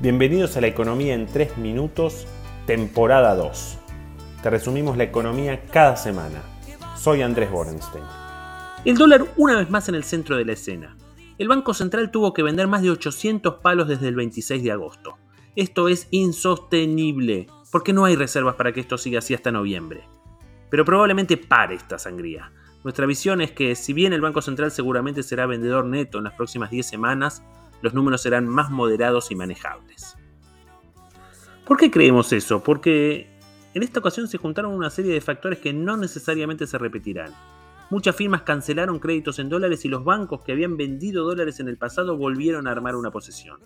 Bienvenidos a la economía en 3 minutos, temporada 2. Te resumimos la economía cada semana. Soy Andrés Borenstein. El dólar una vez más en el centro de la escena. El Banco Central tuvo que vender más de 800 palos desde el 26 de agosto. Esto es insostenible, porque no hay reservas para que esto siga así hasta noviembre. Pero probablemente pare esta sangría. Nuestra visión es que si bien el Banco Central seguramente será vendedor neto en las próximas 10 semanas, los números serán más moderados y manejables. ¿Por qué creemos eso? Porque en esta ocasión se juntaron una serie de factores que no necesariamente se repetirán. Muchas firmas cancelaron créditos en dólares y los bancos que habían vendido dólares en el pasado volvieron a armar una posesión.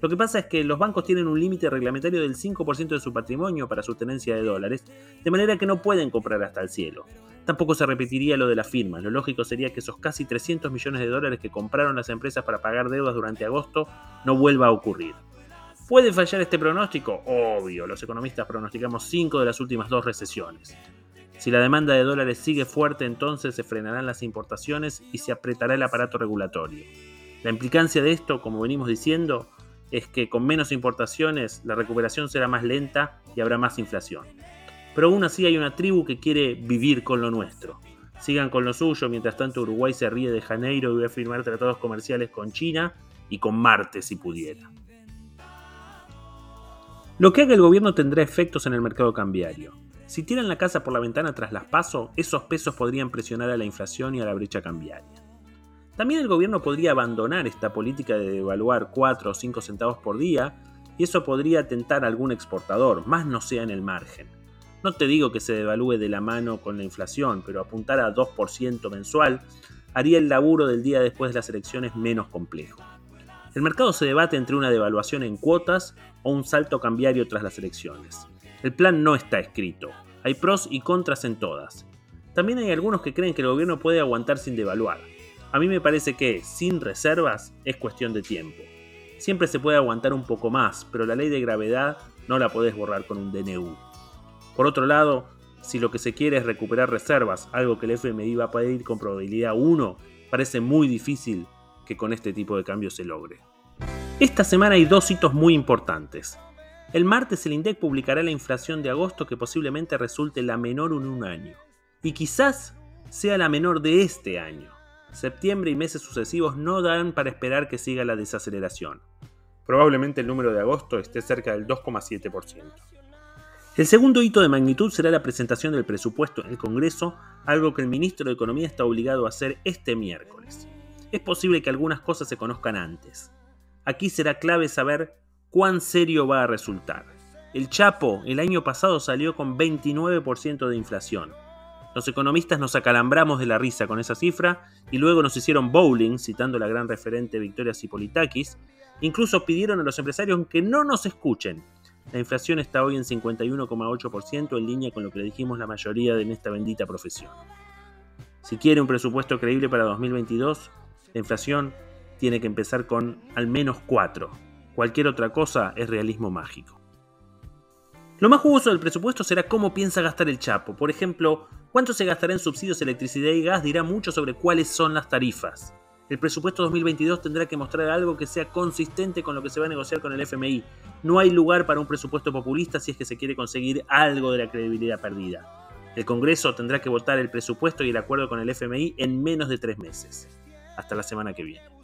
Lo que pasa es que los bancos tienen un límite reglamentario del 5% de su patrimonio para su tenencia de dólares, de manera que no pueden comprar hasta el cielo. Tampoco se repetiría lo de las firmas, lo lógico sería que esos casi 300 millones de dólares que compraron las empresas para pagar deudas durante agosto no vuelva a ocurrir. ¿Puede fallar este pronóstico? Obvio, los economistas pronosticamos 5 de las últimas dos recesiones. Si la demanda de dólares sigue fuerte, entonces se frenarán las importaciones y se apretará el aparato regulatorio. La implicancia de esto, como venimos diciendo, es que con menos importaciones la recuperación será más lenta y habrá más inflación. Pero aún así hay una tribu que quiere vivir con lo nuestro. Sigan con lo suyo, mientras tanto Uruguay se ríe de Janeiro y va a firmar tratados comerciales con China y con Marte si pudiera. Lo que haga el gobierno tendrá efectos en el mercado cambiario. Si tiran la casa por la ventana tras las pasos, esos pesos podrían presionar a la inflación y a la brecha cambiaria. También el gobierno podría abandonar esta política de devaluar 4 o 5 centavos por día y eso podría tentar a algún exportador, más no sea en el margen. No te digo que se devalúe de la mano con la inflación, pero apuntar a 2% mensual haría el laburo del día después de las elecciones menos complejo. El mercado se debate entre una devaluación en cuotas o un salto cambiario tras las elecciones. El plan no está escrito, hay pros y contras en todas. También hay algunos que creen que el gobierno puede aguantar sin devaluar. A mí me parece que, sin reservas, es cuestión de tiempo. Siempre se puede aguantar un poco más, pero la ley de gravedad no la podés borrar con un DNU. Por otro lado, si lo que se quiere es recuperar reservas, algo que el FMI va a pedir con probabilidad 1, parece muy difícil que con este tipo de cambios se logre. Esta semana hay dos hitos muy importantes. El martes el INDEC publicará la inflación de agosto que posiblemente resulte la menor en un año. Y quizás sea la menor de este año septiembre y meses sucesivos no dan para esperar que siga la desaceleración. Probablemente el número de agosto esté cerca del 2,7%. El segundo hito de magnitud será la presentación del presupuesto en el Congreso, algo que el ministro de Economía está obligado a hacer este miércoles. Es posible que algunas cosas se conozcan antes. Aquí será clave saber cuán serio va a resultar. El Chapo el año pasado salió con 29% de inflación, los economistas nos acalambramos de la risa con esa cifra y luego nos hicieron bowling, citando la gran referente Victoria Cipolitakis. Incluso pidieron a los empresarios que no nos escuchen. La inflación está hoy en 51,8% en línea con lo que le dijimos la mayoría en esta bendita profesión. Si quiere un presupuesto creíble para 2022, la inflación tiene que empezar con al menos 4. Cualquier otra cosa es realismo mágico. Lo más jugoso del presupuesto será cómo piensa gastar el Chapo. Por ejemplo, cuánto se gastará en subsidios, electricidad y gas dirá mucho sobre cuáles son las tarifas. El presupuesto 2022 tendrá que mostrar algo que sea consistente con lo que se va a negociar con el FMI. No hay lugar para un presupuesto populista si es que se quiere conseguir algo de la credibilidad perdida. El Congreso tendrá que votar el presupuesto y el acuerdo con el FMI en menos de tres meses. Hasta la semana que viene.